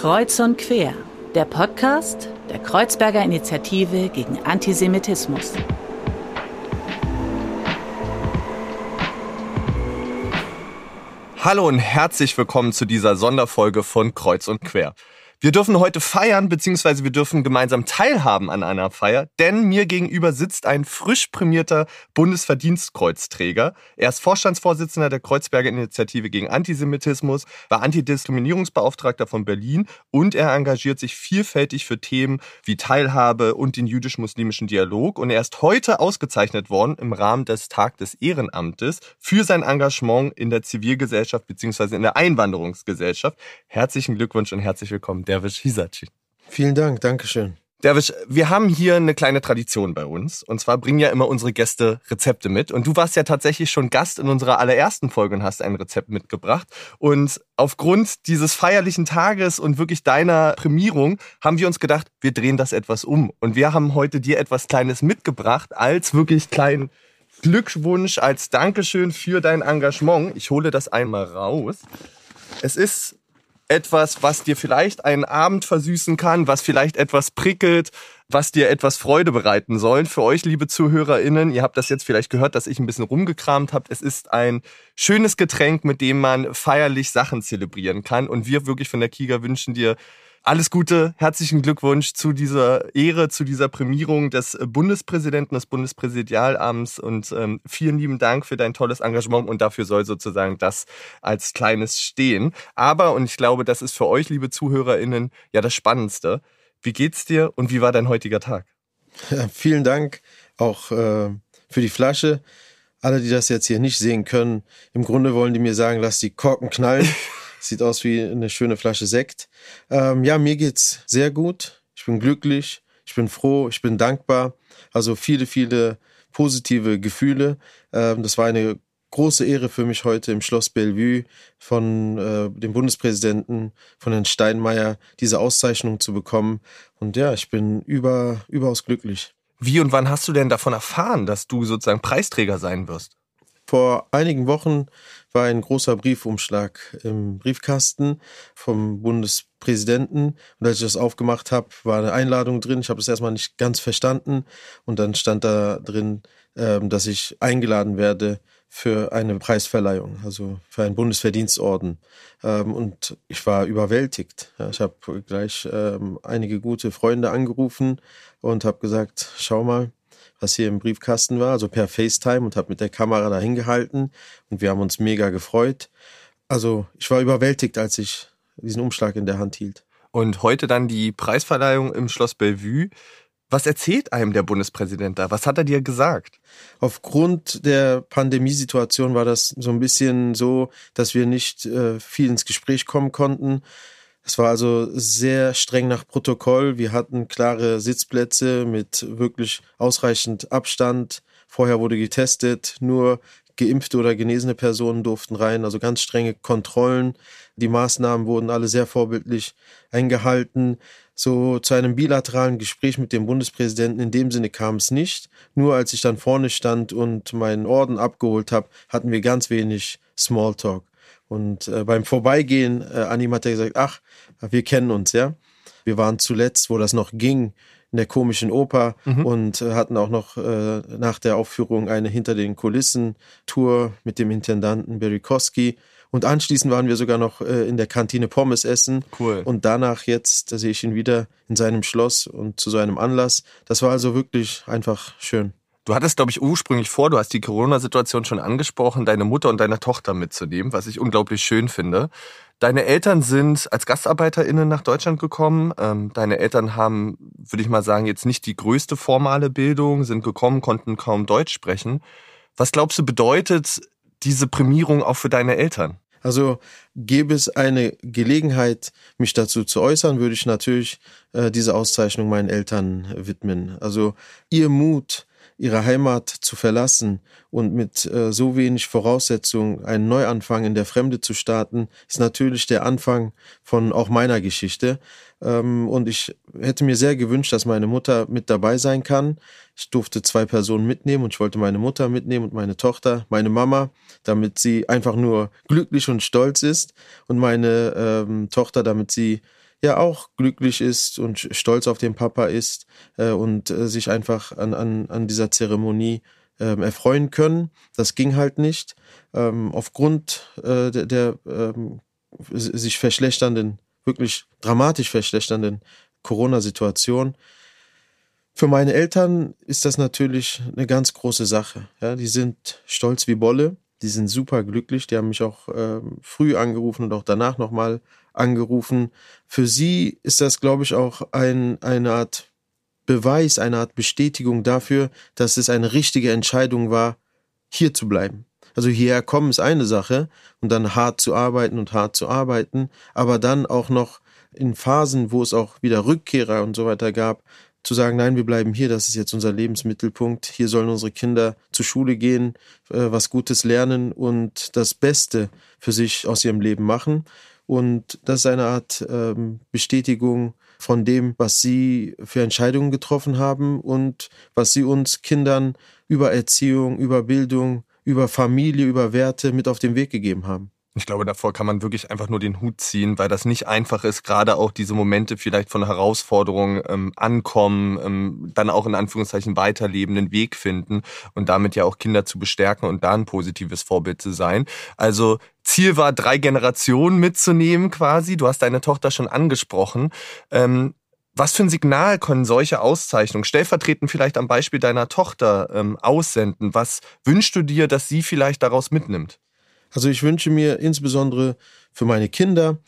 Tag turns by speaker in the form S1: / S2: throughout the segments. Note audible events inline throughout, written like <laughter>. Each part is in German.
S1: Kreuz und Quer, der Podcast der Kreuzberger Initiative gegen Antisemitismus.
S2: Hallo und herzlich willkommen zu dieser Sonderfolge von Kreuz und Quer. Wir dürfen heute feiern, beziehungsweise wir dürfen gemeinsam teilhaben an einer Feier, denn mir gegenüber sitzt ein frisch prämierter Bundesverdienstkreuzträger. Er ist Vorstandsvorsitzender der Kreuzberger Initiative gegen Antisemitismus, war Antidiskriminierungsbeauftragter von Berlin und er engagiert sich vielfältig für Themen wie Teilhabe und den jüdisch-muslimischen Dialog. Und er ist heute ausgezeichnet worden im Rahmen des Tag des Ehrenamtes für sein Engagement in der Zivilgesellschaft beziehungsweise in der Einwanderungsgesellschaft. Herzlichen Glückwunsch und herzlich willkommen. Derwisch Hisachi.
S3: Vielen Dank, Dankeschön.
S2: Derwisch, wir haben hier eine kleine Tradition bei uns. Und zwar bringen ja immer unsere Gäste Rezepte mit. Und du warst ja tatsächlich schon Gast in unserer allerersten Folge und hast ein Rezept mitgebracht. Und aufgrund dieses feierlichen Tages und wirklich deiner Prämierung haben wir uns gedacht, wir drehen das etwas um. Und wir haben heute dir etwas Kleines mitgebracht als wirklich kleinen Glückwunsch, als Dankeschön für dein Engagement. Ich hole das einmal raus. Es ist etwas, was dir vielleicht einen Abend versüßen kann, was vielleicht etwas prickelt, was dir etwas Freude bereiten soll. Für euch, liebe ZuhörerInnen, ihr habt das jetzt vielleicht gehört, dass ich ein bisschen rumgekramt habe. Es ist ein schönes Getränk, mit dem man feierlich Sachen zelebrieren kann. Und wir wirklich von der Kiga wünschen dir alles Gute, herzlichen Glückwunsch zu dieser Ehre, zu dieser Prämierung des Bundespräsidenten, des Bundespräsidialamts und ähm, vielen lieben Dank für dein tolles Engagement und dafür soll sozusagen das als kleines stehen. Aber, und ich glaube, das ist für euch, liebe ZuhörerInnen, ja das Spannendste. Wie geht's dir und wie war dein heutiger Tag?
S3: Ja, vielen Dank auch äh, für die Flasche. Alle, die das jetzt hier nicht sehen können, im Grunde wollen die mir sagen, lass die Korken knallen. <laughs> Sieht aus wie eine schöne Flasche Sekt. Ähm, ja, mir geht's sehr gut. Ich bin glücklich, ich bin froh, ich bin dankbar. Also viele, viele positive Gefühle. Ähm, das war eine große Ehre für mich heute im Schloss Bellevue von äh, dem Bundespräsidenten, von Herrn Steinmeier, diese Auszeichnung zu bekommen. Und ja, ich bin über, überaus glücklich.
S2: Wie und wann hast du denn davon erfahren, dass du sozusagen Preisträger sein wirst?
S3: Vor einigen Wochen war ein großer Briefumschlag im Briefkasten vom Bundespräsidenten. Und als ich das aufgemacht habe, war eine Einladung drin. Ich habe das erstmal nicht ganz verstanden. Und dann stand da drin, ähm, dass ich eingeladen werde für eine Preisverleihung, also für einen Bundesverdienstorden. Ähm, und ich war überwältigt. Ich habe gleich ähm, einige gute Freunde angerufen und habe gesagt, schau mal, was hier im Briefkasten war, also per FaceTime und habe mit der Kamera dahin gehalten und wir haben uns mega gefreut. Also ich war überwältigt, als ich diesen Umschlag in der Hand hielt.
S2: Und heute dann die Preisverleihung im Schloss Bellevue. Was erzählt einem der Bundespräsident da? Was hat er dir gesagt?
S3: Aufgrund der Pandemiesituation war das so ein bisschen so, dass wir nicht äh, viel ins Gespräch kommen konnten. Es war also sehr streng nach Protokoll. Wir hatten klare Sitzplätze mit wirklich ausreichend Abstand. Vorher wurde getestet, nur geimpfte oder genesene Personen durften rein, also ganz strenge Kontrollen. Die Maßnahmen wurden alle sehr vorbildlich eingehalten. So zu einem bilateralen Gespräch mit dem Bundespräsidenten in dem Sinne kam es nicht. Nur als ich dann vorne stand und meinen Orden abgeholt habe, hatten wir ganz wenig Smalltalk. Und äh, beim Vorbeigehen, äh, Anim hat er gesagt, ach, wir kennen uns, ja. Wir waren zuletzt, wo das noch ging, in der komischen Oper mhm. und äh, hatten auch noch äh, nach der Aufführung eine Hinter den Kulissen Tour mit dem Intendanten Berikowski. Und anschließend waren wir sogar noch äh, in der Kantine Pommes essen.
S2: Cool.
S3: Und danach jetzt, da sehe ich ihn wieder in seinem Schloss und zu seinem Anlass. Das war also wirklich einfach schön.
S2: Du hattest, glaube ich, ursprünglich vor, du hast die Corona-Situation schon angesprochen, deine Mutter und deine Tochter mitzunehmen, was ich unglaublich schön finde. Deine Eltern sind als GastarbeiterInnen nach Deutschland gekommen. Ähm, deine Eltern haben, würde ich mal sagen, jetzt nicht die größte formale Bildung, sind gekommen, konnten kaum Deutsch sprechen. Was glaubst du, bedeutet diese Prämierung auch für deine Eltern?
S3: Also gäbe es eine Gelegenheit, mich dazu zu äußern, würde ich natürlich äh, diese Auszeichnung meinen Eltern widmen. Also ihr Mut, ihre Heimat zu verlassen und mit äh, so wenig Voraussetzungen einen Neuanfang in der Fremde zu starten, ist natürlich der Anfang von auch meiner Geschichte. Ähm, und ich hätte mir sehr gewünscht, dass meine Mutter mit dabei sein kann. Ich durfte zwei Personen mitnehmen und ich wollte meine Mutter mitnehmen und meine Tochter, meine Mama, damit sie einfach nur glücklich und stolz ist und meine ähm, Tochter, damit sie ja auch glücklich ist und stolz auf den Papa ist äh, und äh, sich einfach an, an, an dieser Zeremonie ähm, erfreuen können. Das ging halt nicht. Ähm, aufgrund äh, der, der ähm, sich verschlechternden, wirklich dramatisch verschlechternden Corona-Situation. Für meine Eltern ist das natürlich eine ganz große Sache. Ja, die sind stolz wie Bolle, die sind super glücklich. Die haben mich auch äh, früh angerufen und auch danach nochmal angerufen. Für sie ist das, glaube ich, auch ein, eine Art Beweis, eine Art Bestätigung dafür, dass es eine richtige Entscheidung war, hier zu bleiben. Also hierher kommen ist eine Sache und dann hart zu arbeiten und hart zu arbeiten, aber dann auch noch in Phasen, wo es auch wieder Rückkehrer und so weiter gab, zu sagen, nein, wir bleiben hier, das ist jetzt unser Lebensmittelpunkt, hier sollen unsere Kinder zur Schule gehen, äh, was Gutes lernen und das Beste für sich aus ihrem Leben machen. Und das ist eine Art ähm, Bestätigung von dem, was sie für Entscheidungen getroffen haben und was sie uns Kindern über Erziehung, über Bildung, über Familie, über Werte mit auf den Weg gegeben haben.
S2: Ich glaube, davor kann man wirklich einfach nur den Hut ziehen, weil das nicht einfach ist, gerade auch diese Momente vielleicht von Herausforderungen ähm, ankommen, ähm, dann auch in Anführungszeichen weiterleben, einen Weg finden und damit ja auch Kinder zu bestärken und da ein positives Vorbild zu sein. Also Ziel war, drei Generationen mitzunehmen quasi. Du hast deine Tochter schon angesprochen. Ähm, was für ein Signal können solche Auszeichnungen, stellvertretend vielleicht am Beispiel deiner Tochter, ähm, aussenden? Was wünschst du dir, dass sie vielleicht daraus mitnimmt?
S3: Also ich wünsche mir insbesondere für meine Kinder,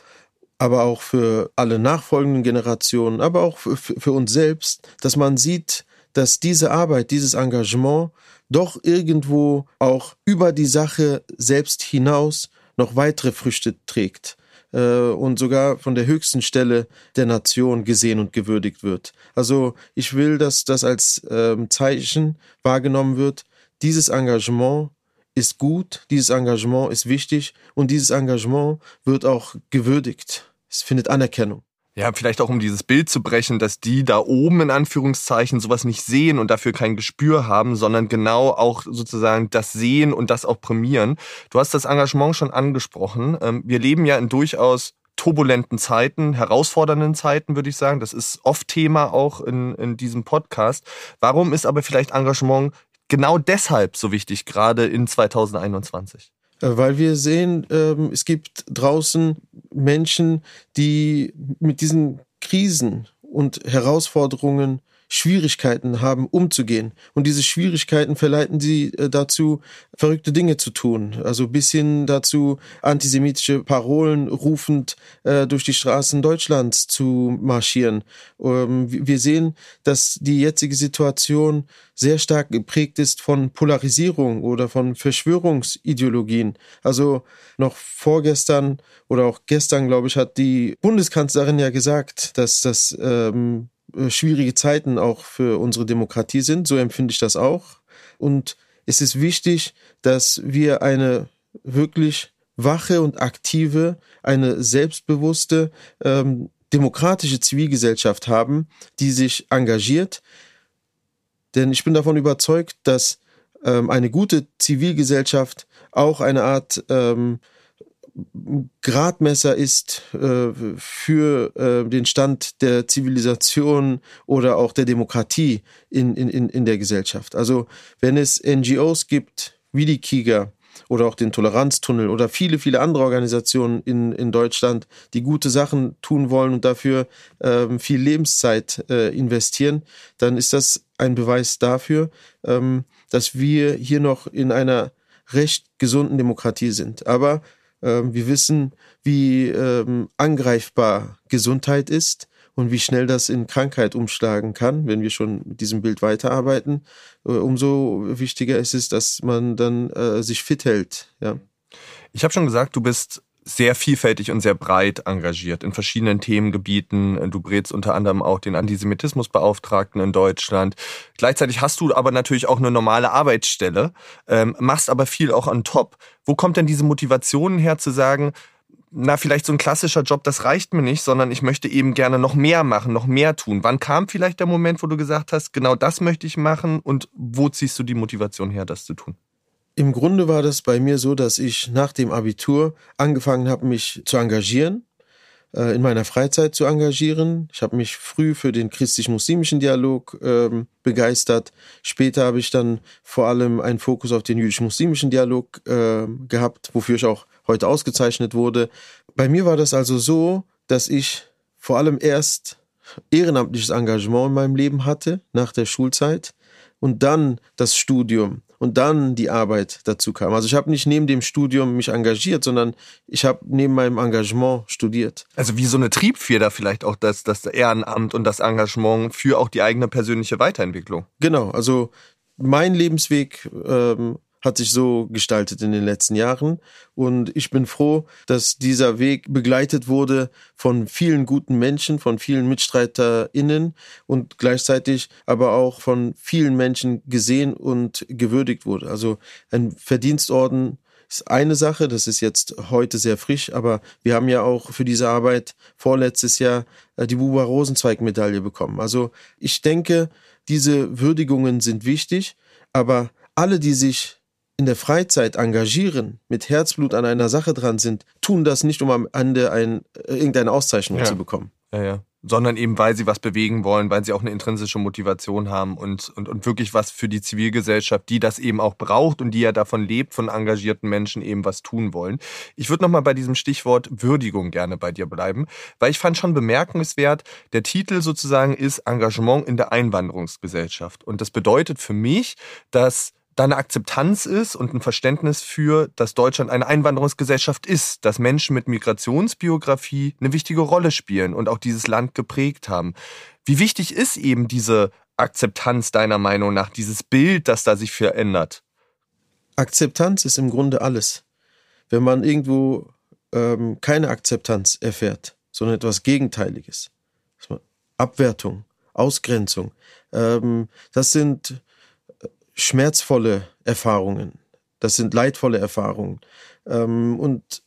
S3: aber auch für alle nachfolgenden Generationen, aber auch für, für uns selbst, dass man sieht, dass diese Arbeit, dieses Engagement doch irgendwo auch über die Sache selbst hinaus noch weitere Früchte trägt äh, und sogar von der höchsten Stelle der Nation gesehen und gewürdigt wird. Also ich will, dass das als ähm, Zeichen wahrgenommen wird. Dieses Engagement ist gut, dieses Engagement ist wichtig und dieses Engagement wird auch gewürdigt. Es findet Anerkennung.
S2: Ja, vielleicht auch um dieses Bild zu brechen, dass die da oben in Anführungszeichen sowas nicht sehen und dafür kein Gespür haben, sondern genau auch sozusagen das sehen und das auch prämieren. Du hast das Engagement schon angesprochen. Ähm, wir leben ja in durchaus turbulenten Zeiten, herausfordernden Zeiten, würde ich sagen. Das ist oft Thema auch in, in diesem Podcast. Warum ist aber vielleicht Engagement genau deshalb so wichtig, gerade in 2021?
S3: Äh, weil wir sehen, ähm, es gibt draußen Menschen, die mit diesen Krisen und Herausforderungen Schwierigkeiten haben, umzugehen. Und diese Schwierigkeiten verleiten sie äh, dazu, verrückte Dinge zu tun. Also bis hin dazu, antisemitische Parolen rufend äh, durch die Straßen Deutschlands zu marschieren. Ähm, wir sehen, dass die jetzige Situation sehr stark geprägt ist von Polarisierung oder von Verschwörungsideologien. Also noch vorgestern oder auch gestern, glaube ich, hat die Bundeskanzlerin ja gesagt, dass das ähm, äh, schwierige Zeiten auch für unsere Demokratie sind. So empfinde ich das auch. Und es ist wichtig, dass wir eine wirklich wache und aktive, eine selbstbewusste, ähm, demokratische Zivilgesellschaft haben, die sich engagiert. Denn ich bin davon überzeugt, dass ähm, eine gute Zivilgesellschaft auch eine Art ähm, Gradmesser ist äh, für äh, den Stand der Zivilisation oder auch der Demokratie in, in, in der Gesellschaft. Also wenn es NGOs gibt, wie die KIGA oder auch den Toleranztunnel oder viele, viele andere Organisationen in, in Deutschland, die gute Sachen tun wollen und dafür ähm, viel Lebenszeit äh, investieren, dann ist das ein Beweis dafür, ähm, dass wir hier noch in einer recht gesunden Demokratie sind. Aber wir wissen, wie ähm, angreifbar Gesundheit ist und wie schnell das in Krankheit umschlagen kann, wenn wir schon mit diesem Bild weiterarbeiten. Äh, umso wichtiger ist es, dass man dann äh, sich fit hält. Ja.
S2: Ich habe schon gesagt, du bist sehr vielfältig und sehr breit engagiert in verschiedenen Themengebieten. Du berätst unter anderem auch den Antisemitismusbeauftragten in Deutschland. Gleichzeitig hast du aber natürlich auch eine normale Arbeitsstelle, ähm, machst aber viel auch on top. Wo kommt denn diese Motivation her zu sagen, na, vielleicht so ein klassischer Job, das reicht mir nicht, sondern ich möchte eben gerne noch mehr machen, noch mehr tun. Wann kam vielleicht der Moment, wo du gesagt hast, genau das möchte ich machen und wo ziehst du die Motivation her, das zu tun?
S3: Im Grunde war das bei mir so, dass ich nach dem Abitur angefangen habe, mich zu engagieren. äh, in meiner Freizeit zu engagieren. Ich habe mich früh für den christlich-muslimischen Dialog ähm, begeistert. Später habe ich dann vor allem einen Fokus auf den jüdisch-muslimischen Dialog äh, gehabt, wofür ich auch heute ausgezeichnet wurde. Bei mir war das also so, dass ich vor allem erst ehrenamtliches Engagement in meinem Leben hatte nach der Schulzeit und dann das Studium und dann die Arbeit dazu kam. Also ich habe nicht neben dem Studium mich engagiert, sondern ich habe neben meinem Engagement studiert.
S2: Also wie so eine Triebfeder vielleicht auch das, das Ehrenamt und das Engagement für auch die eigene persönliche Weiterentwicklung.
S3: Genau, also mein Lebensweg ähm, hat sich so gestaltet in den letzten Jahren. Und ich bin froh, dass dieser Weg begleitet wurde von vielen guten Menschen, von vielen MitstreiterInnen und gleichzeitig aber auch von vielen Menschen gesehen und gewürdigt wurde. Also ein Verdienstorden ist eine Sache, das ist jetzt heute sehr frisch, aber wir haben ja auch für diese Arbeit vorletztes Jahr äh, die Buba Rosenzweig Medaille bekommen. Also ich denke, diese Würdigungen sind wichtig, aber alle, die sich in der Freizeit engagieren, mit Herzblut an einer Sache dran sind, tun das nicht, um am Ende ein, äh, irgendeine Auszeichnung
S2: ja.
S3: zu bekommen.
S2: Ja, ja. Sondern eben, weil sie was bewegen wollen, weil sie auch eine intrinsische Motivation haben und, und, und wirklich was für die Zivilgesellschaft, die das eben auch braucht und die ja davon lebt, von engagierten Menschen eben was tun wollen. Ich würde nochmal bei diesem Stichwort Würdigung gerne bei dir bleiben, weil ich fand schon bemerkenswert, der Titel sozusagen ist Engagement in der Einwanderungsgesellschaft. Und das bedeutet für mich, dass da eine Akzeptanz ist und ein Verständnis für, dass Deutschland eine Einwanderungsgesellschaft ist, dass Menschen mit Migrationsbiografie eine wichtige Rolle spielen und auch dieses Land geprägt haben. Wie wichtig ist eben diese Akzeptanz deiner Meinung nach, dieses Bild, das da sich verändert?
S3: Akzeptanz ist im Grunde alles. Wenn man irgendwo ähm, keine Akzeptanz erfährt, sondern etwas Gegenteiliges, Abwertung, Ausgrenzung, ähm, das sind schmerzvolle Erfahrungen. Das sind leidvolle Erfahrungen. Ähm, und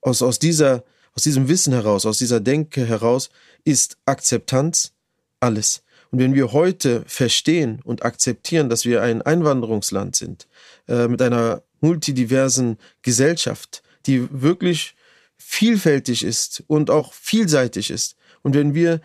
S3: aus, aus, dieser, aus diesem Wissen heraus, aus dieser Denke heraus ist Akzeptanz alles. Und wenn wir heute verstehen und akzeptieren, dass wir ein Einwanderungsland sind, äh, mit einer multidiversen Gesellschaft, die wirklich vielfältig ist und auch vielseitig ist, und wenn wir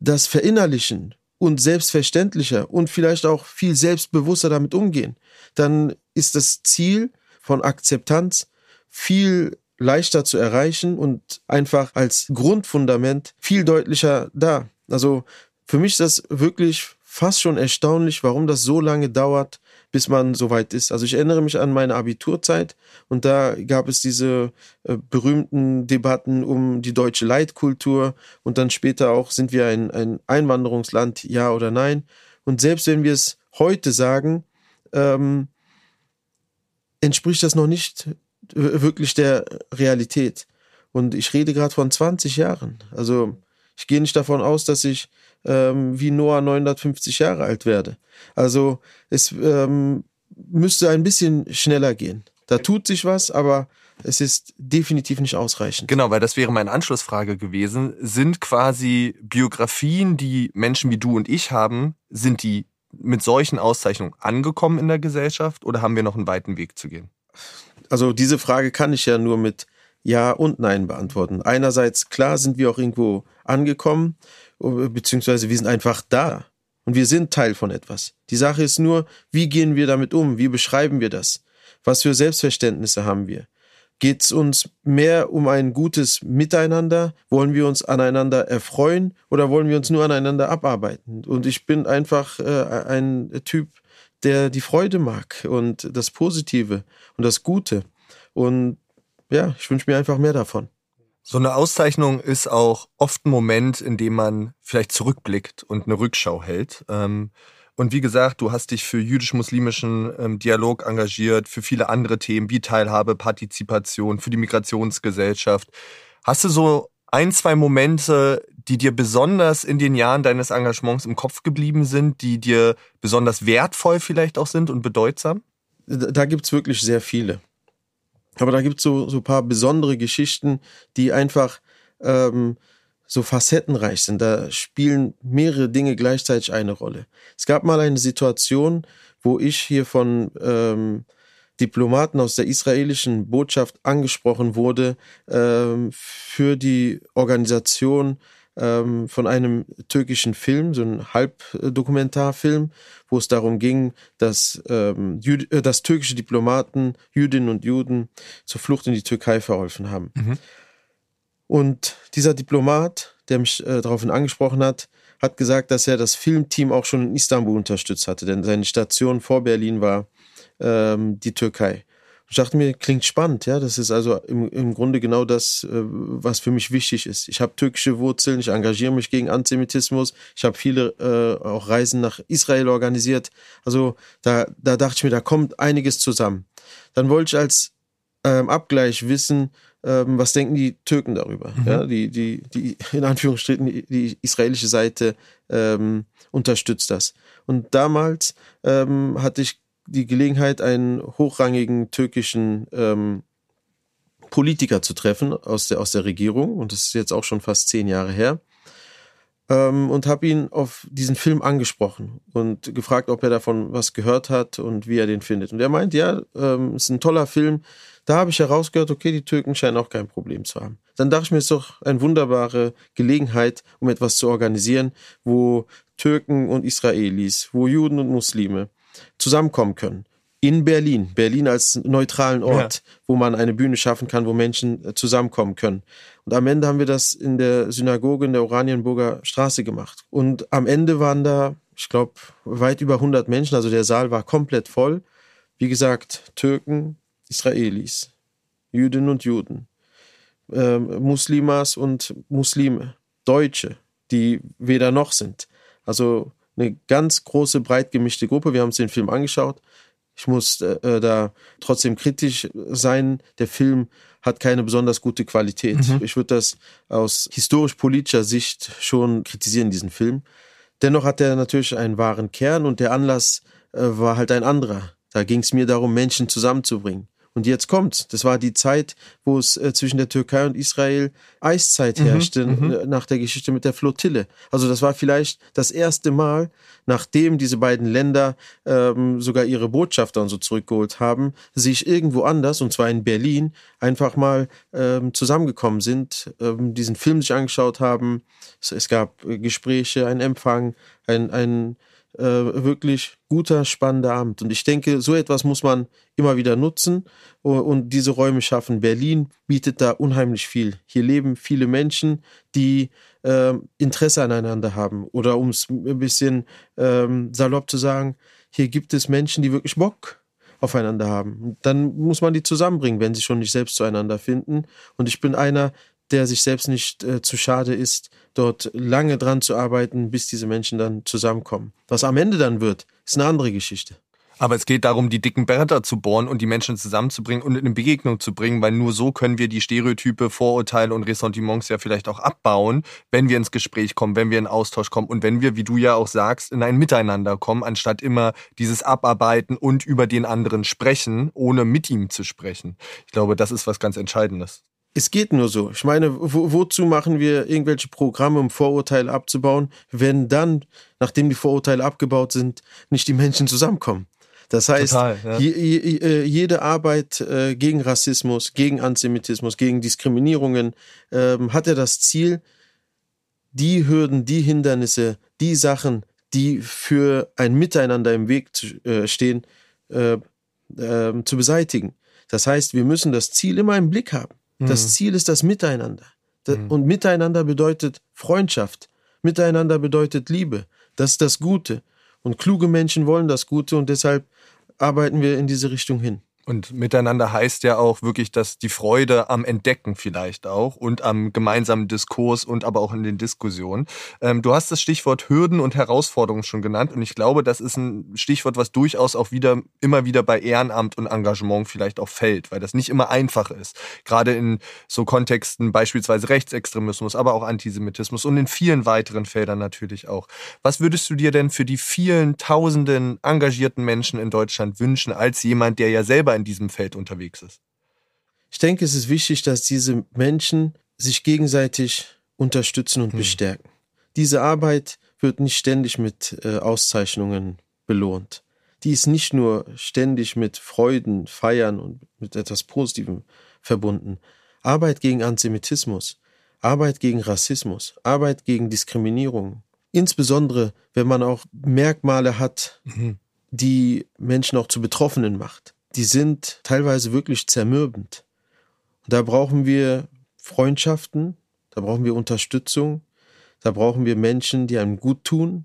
S3: das verinnerlichen und selbstverständlicher und vielleicht auch viel selbstbewusster damit umgehen, dann ist das Ziel von Akzeptanz viel leichter zu erreichen und einfach als Grundfundament viel deutlicher da. Also für mich ist das wirklich fast schon erstaunlich, warum das so lange dauert, bis man soweit ist. Also ich erinnere mich an meine Abiturzeit und da gab es diese äh, berühmten Debatten um die deutsche Leitkultur und dann später auch, sind wir ein, ein Einwanderungsland, ja oder nein. Und selbst wenn wir es heute sagen, ähm, entspricht das noch nicht wirklich der Realität. Und ich rede gerade von 20 Jahren. Also ich gehe nicht davon aus, dass ich ähm, wie Noah 950 Jahre alt werde. Also es ähm, müsste ein bisschen schneller gehen. Da tut sich was, aber es ist definitiv nicht ausreichend.
S2: Genau, weil das wäre meine Anschlussfrage gewesen. Sind quasi Biografien, die Menschen wie du und ich haben, sind die mit solchen Auszeichnungen angekommen in der Gesellschaft oder haben wir noch einen weiten Weg zu gehen?
S3: Also diese Frage kann ich ja nur mit Ja und Nein beantworten. Einerseits, klar sind wir auch irgendwo angekommen, beziehungsweise wir sind einfach da. Und wir sind Teil von etwas. Die Sache ist nur, wie gehen wir damit um? Wie beschreiben wir das? Was für Selbstverständnisse haben wir? Geht es uns mehr um ein gutes Miteinander? Wollen wir uns aneinander erfreuen oder wollen wir uns nur aneinander abarbeiten? Und ich bin einfach äh, ein Typ, der die Freude mag und das Positive und das Gute. Und ja, ich wünsche mir einfach mehr davon.
S2: So eine Auszeichnung ist auch oft ein Moment, in dem man vielleicht zurückblickt und eine Rückschau hält. Ähm, und wie gesagt, du hast dich für jüdisch-muslimischen ähm, Dialog engagiert, für viele andere Themen wie Teilhabe, Partizipation, für die Migrationsgesellschaft. Hast du so ein, zwei Momente, die dir besonders in den Jahren deines Engagements im Kopf geblieben sind, die dir besonders wertvoll vielleicht auch sind und bedeutsam?
S3: Da gibt's wirklich sehr viele. Aber da gibt's so, so paar besondere Geschichten, die einfach ähm, so facettenreich sind. Da spielen mehrere Dinge gleichzeitig eine Rolle. Es gab mal eine Situation, wo ich hier von ähm, Diplomaten aus der israelischen Botschaft angesprochen wurde, ähm, für die Organisation ähm, von einem türkischen Film, so ein Halbdokumentarfilm, wo es darum ging, dass, ähm, Jüd äh, dass türkische Diplomaten Jüdinnen und Juden zur Flucht in die Türkei verholfen haben. Mhm. Und dieser Diplomat, der mich äh, daraufhin angesprochen hat, hat gesagt, dass er das Filmteam auch schon in Istanbul unterstützt hatte, denn seine Station vor Berlin war ähm, die Türkei. Ich dachte mir, klingt spannend, ja. Das ist also im, im Grunde genau das, äh, was für mich wichtig ist. Ich habe türkische Wurzeln, ich engagiere mich gegen Antisemitismus, ich habe viele äh, auch Reisen nach Israel organisiert. Also da, da dachte ich mir, da kommt einiges zusammen. Dann wollte ich als ähm, Abgleich wissen, ähm, was denken die Türken darüber? Mhm. Ja, die, die, die, in Anführungsstrichen, die, die israelische Seite ähm, unterstützt das. Und damals ähm, hatte ich die Gelegenheit, einen hochrangigen türkischen ähm, Politiker zu treffen aus der, aus der Regierung. Und das ist jetzt auch schon fast zehn Jahre her. Ähm, und habe ihn auf diesen Film angesprochen und gefragt, ob er davon was gehört hat und wie er den findet. Und er meint, ja, ähm, ist ein toller Film. Da habe ich herausgehört, okay, die Türken scheinen auch kein Problem zu haben. Dann dachte ich mir, es ist doch eine wunderbare Gelegenheit, um etwas zu organisieren, wo Türken und Israelis, wo Juden und Muslime, zusammenkommen können. In Berlin, Berlin als neutralen Ort, ja. wo man eine Bühne schaffen kann, wo Menschen äh, zusammenkommen können. Und am Ende haben wir das in der Synagoge in der Oranienburger Straße gemacht. Und am Ende waren da, ich glaube, weit über 100 Menschen. Also der Saal war komplett voll. Wie gesagt, Türken, Israelis, Jüdinnen und Juden, äh, Muslimas und Muslime, Deutsche, die weder noch sind. Also eine ganz große, breit gemischte Gruppe. Wir haben uns den Film angeschaut. Ich muss äh, äh, da trotzdem kritisch sein. Der Film hat keine besonders gute Qualität. Mhm. Ich würde das aus historisch-politischer Sicht schon kritisieren, diesen Film. Dennoch hat er natürlich einen wahren Kern und der Anlass äh, war halt ein anderer. Da ging es mir darum, Menschen zusammenzubringen. Und jetzt kommt's. Das war die Zeit, wo es äh, zwischen der Türkei und Israel Eiszeit mhm, herrschte, mhm, nach der Geschichte mit der Flottille. Also das war vielleicht das erste Mal, nachdem diese beiden Länder ähm, sogar ihre Botschafter und so zurückgeholt haben, sich irgendwo anders, und zwar in Berlin, einfach mal ähm, zusammengekommen sind, ähm, diesen Film sich angeschaut haben. Es, es gab Gespräche, ein Empfang, ein, ein äh, wirklich guter, spannender Abend. Und ich denke, so etwas muss man immer wieder nutzen und diese Räume schaffen. Berlin bietet da unheimlich viel. Hier leben viele Menschen, die äh, Interesse aneinander haben. Oder um es ein bisschen ähm, salopp zu sagen, hier gibt es Menschen, die wirklich Bock aufeinander haben. Dann muss man die zusammenbringen, wenn sie schon nicht selbst zueinander finden. Und ich bin einer, der sich selbst nicht äh, zu schade ist, dort lange dran zu arbeiten, bis diese Menschen dann zusammenkommen. Was am Ende dann wird, ist eine andere Geschichte.
S2: Aber es geht darum, die dicken Bretter zu bohren und die Menschen zusammenzubringen und in eine Begegnung zu bringen, weil nur so können wir die Stereotype, Vorurteile und Ressentiments ja vielleicht auch abbauen, wenn wir ins Gespräch kommen, wenn wir in Austausch kommen und wenn wir, wie du ja auch sagst, in ein Miteinander kommen, anstatt immer dieses Abarbeiten und über den anderen sprechen, ohne mit ihm zu sprechen. Ich glaube, das ist was ganz Entscheidendes
S3: es geht nur so. Ich meine, wo, wozu machen wir irgendwelche Programme, um Vorurteile abzubauen, wenn dann, nachdem die Vorurteile abgebaut sind, nicht die Menschen zusammenkommen? Das heißt, Total, ja. je, je, äh, jede Arbeit äh, gegen Rassismus, gegen Antisemitismus, gegen Diskriminierungen äh, hat ja das Ziel, die Hürden, die Hindernisse, die Sachen, die für ein Miteinander im Weg zu, äh, stehen, äh, ähm, zu beseitigen. Das heißt, wir müssen das Ziel immer im Blick haben. Das mhm. Ziel ist das Miteinander. Mhm. Und Miteinander bedeutet Freundschaft. Miteinander bedeutet Liebe. Das ist das Gute. Und kluge Menschen wollen das Gute und deshalb arbeiten wir in diese Richtung hin.
S2: Und miteinander heißt ja auch wirklich, dass die Freude am Entdecken vielleicht auch und am gemeinsamen Diskurs und aber auch in den Diskussionen. Ähm, du hast das Stichwort Hürden und Herausforderungen schon genannt und ich glaube, das ist ein Stichwort, was durchaus auch wieder immer wieder bei Ehrenamt und Engagement vielleicht auch fällt, weil das nicht immer einfach ist. Gerade in so Kontexten beispielsweise Rechtsextremismus, aber auch Antisemitismus und in vielen weiteren Feldern natürlich auch. Was würdest du dir denn für die vielen tausenden engagierten Menschen in Deutschland wünschen, als jemand, der ja selber in diesem Feld unterwegs ist?
S3: Ich denke, es ist wichtig, dass diese Menschen sich gegenseitig unterstützen und hm. bestärken. Diese Arbeit wird nicht ständig mit äh, Auszeichnungen belohnt. die ist nicht nur ständig mit Freuden, Feiern und mit etwas Positivem verbunden. Arbeit gegen Antisemitismus, Arbeit gegen Rassismus, Arbeit gegen Diskriminierung. Insbesondere, wenn man auch Merkmale hat, mhm. die Menschen auch zu Betroffenen macht. Die sind teilweise wirklich zermürbend. Und da brauchen wir Freundschaften, da brauchen wir Unterstützung, da brauchen wir Menschen, die einem gut tun,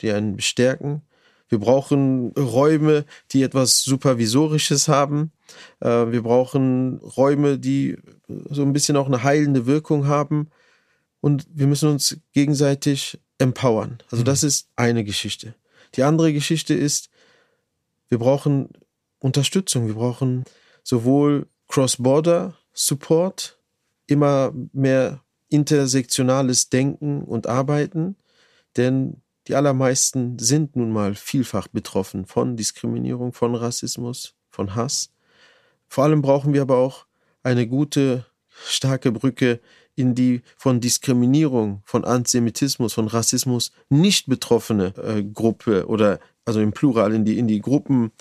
S3: die einen bestärken. Wir brauchen Räume, die etwas Supervisorisches haben. Äh, wir brauchen Räume, die so ein bisschen auch eine heilende Wirkung haben. Und wir müssen uns gegenseitig empowern. Also das mhm. ist eine Geschichte. Die andere Geschichte ist, wir brauchen Unterstützung. Wir brauchen sowohl Cross-Border Support, immer mehr intersektionales Denken und Arbeiten, denn die allermeisten sind nun mal vielfach betroffen von Diskriminierung, von Rassismus, von Hass. Vor allem brauchen wir aber auch eine gute, starke Brücke in die von Diskriminierung, von Antisemitismus, von Rassismus nicht betroffene äh, Gruppe oder also im Plural in die, in die Gruppen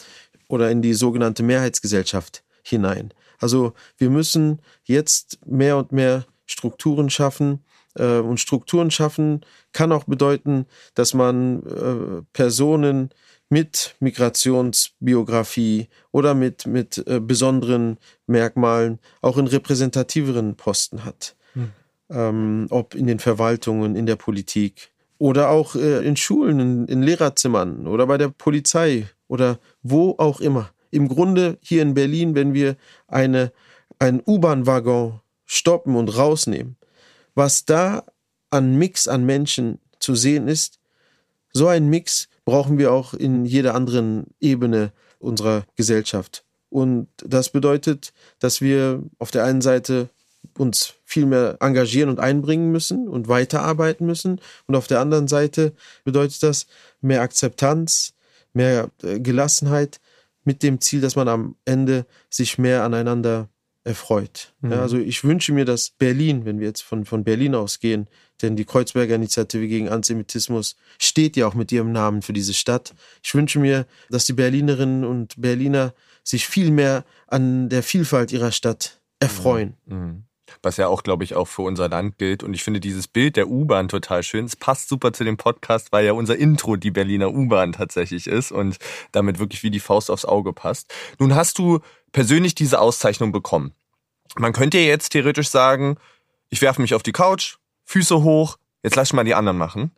S3: oder in die sogenannte Mehrheitsgesellschaft hinein. Also wir müssen jetzt mehr und mehr Strukturen schaffen. Äh, und Strukturen schaffen kann auch bedeuten, dass man äh, Personen mit Migrationsbiografie oder mit, mit äh, besonderen Merkmalen auch in repräsentativeren Posten hat. Hm. Ähm, ob in den Verwaltungen, in der Politik oder auch äh, in Schulen, in, in Lehrerzimmern oder bei der Polizei oder wo auch immer. Im Grunde hier in Berlin, wenn wir eine, einen U-Bahn-Waggon stoppen und rausnehmen, was da an Mix an Menschen zu sehen ist, so ein Mix brauchen wir auch in jeder anderen Ebene unserer Gesellschaft. Und das bedeutet, dass wir auf der einen Seite uns viel mehr engagieren und einbringen müssen und weiterarbeiten müssen. Und auf der anderen Seite bedeutet das mehr Akzeptanz, mehr äh, Gelassenheit mit dem Ziel, dass man am Ende sich mehr aneinander erfreut. Mhm. Ja, also ich wünsche mir, dass Berlin, wenn wir jetzt von, von Berlin ausgehen, denn die Kreuzberger Initiative gegen Antisemitismus steht ja auch mit ihrem Namen für diese Stadt. Ich wünsche mir, dass die Berlinerinnen und Berliner sich viel mehr an der Vielfalt ihrer Stadt erfreuen.
S2: Mhm. mhm was ja auch, glaube ich, auch für unser Land gilt. Und ich finde dieses Bild der U-Bahn total schön. Es passt super zu dem Podcast, weil ja unser Intro die Berliner U-Bahn tatsächlich ist und damit wirklich wie die Faust aufs Auge passt. Nun hast du persönlich diese Auszeichnung bekommen. Man könnte jetzt theoretisch sagen, ich werfe mich auf die Couch, Füße hoch, jetzt lass ich mal die anderen machen.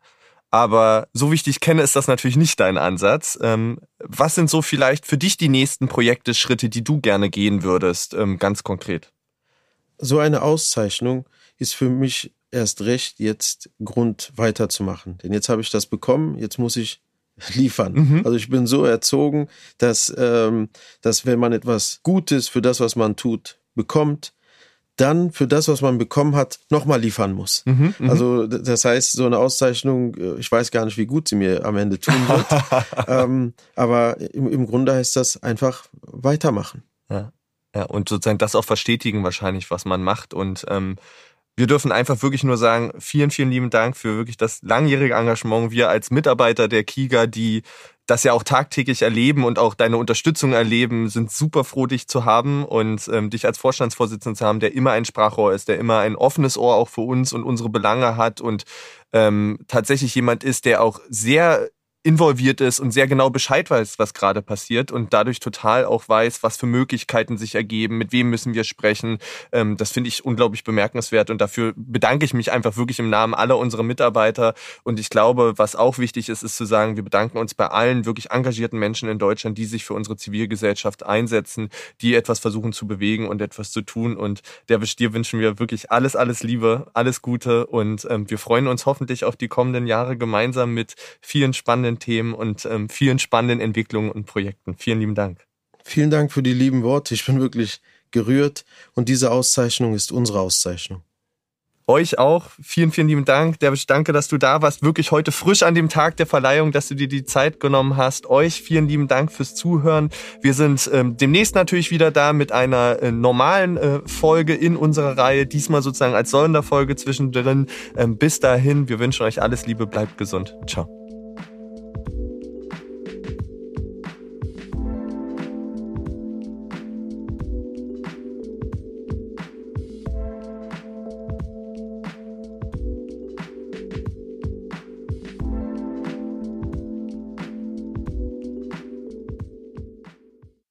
S2: Aber so wie ich dich kenne, ist das natürlich nicht dein Ansatz. Ähm, was sind so vielleicht für dich die nächsten Projekte, Schritte, die du gerne gehen würdest, ähm, ganz konkret?
S3: So eine Auszeichnung ist für mich erst recht jetzt Grund weiterzumachen. Denn jetzt habe ich das bekommen, jetzt muss ich <laughs> liefern. Mhm. Also ich bin so erzogen, dass, ähm, dass wenn man etwas Gutes für das, was man tut, bekommt, dann für das, was man bekommen hat, nochmal liefern muss. Mhm, mhm, also das heißt, so eine Auszeichnung, äh, ich weiß gar nicht, wie gut sie mir am Ende tun wird. <laughs> ähm, aber im, im Grunde heißt das einfach weitermachen.
S2: Ja. Ja, und sozusagen das auch verstetigen wahrscheinlich, was man macht. Und ähm, wir dürfen einfach wirklich nur sagen, vielen, vielen lieben Dank für wirklich das langjährige Engagement. Wir als Mitarbeiter der KIGA, die das ja auch tagtäglich erleben und auch deine Unterstützung erleben, sind super froh, dich zu haben und ähm, dich als Vorstandsvorsitzenden zu haben, der immer ein Sprachrohr ist, der immer ein offenes Ohr auch für uns und unsere Belange hat und ähm, tatsächlich jemand ist, der auch sehr involviert ist und sehr genau Bescheid weiß, was gerade passiert und dadurch total auch weiß, was für Möglichkeiten sich ergeben, mit wem müssen wir sprechen. Ähm, das finde ich unglaublich bemerkenswert und dafür bedanke ich mich einfach wirklich im Namen aller unserer Mitarbeiter. Und ich glaube, was auch wichtig ist, ist zu sagen, wir bedanken uns bei allen wirklich engagierten Menschen in Deutschland, die sich für unsere Zivilgesellschaft einsetzen, die etwas versuchen zu bewegen und etwas zu tun. Und der dir wünschen wir wirklich alles, alles Liebe, alles Gute und ähm, wir freuen uns hoffentlich auf die kommenden Jahre gemeinsam mit vielen spannenden spannenden Themen und ähm, vielen spannenden Entwicklungen und Projekten. Vielen lieben Dank.
S3: Vielen Dank für die lieben Worte. Ich bin wirklich gerührt und diese Auszeichnung ist unsere Auszeichnung.
S2: Euch auch. Vielen, vielen lieben Dank. Derwisch, danke, dass du da warst. Wirklich heute frisch an dem Tag der Verleihung, dass du dir die Zeit genommen hast. Euch vielen lieben Dank fürs Zuhören. Wir sind ähm, demnächst natürlich wieder da mit einer äh, normalen äh, Folge in unserer Reihe. Diesmal sozusagen als Sonderfolge zwischendrin. Ähm, bis dahin, wir wünschen euch alles Liebe. Bleibt gesund. Ciao.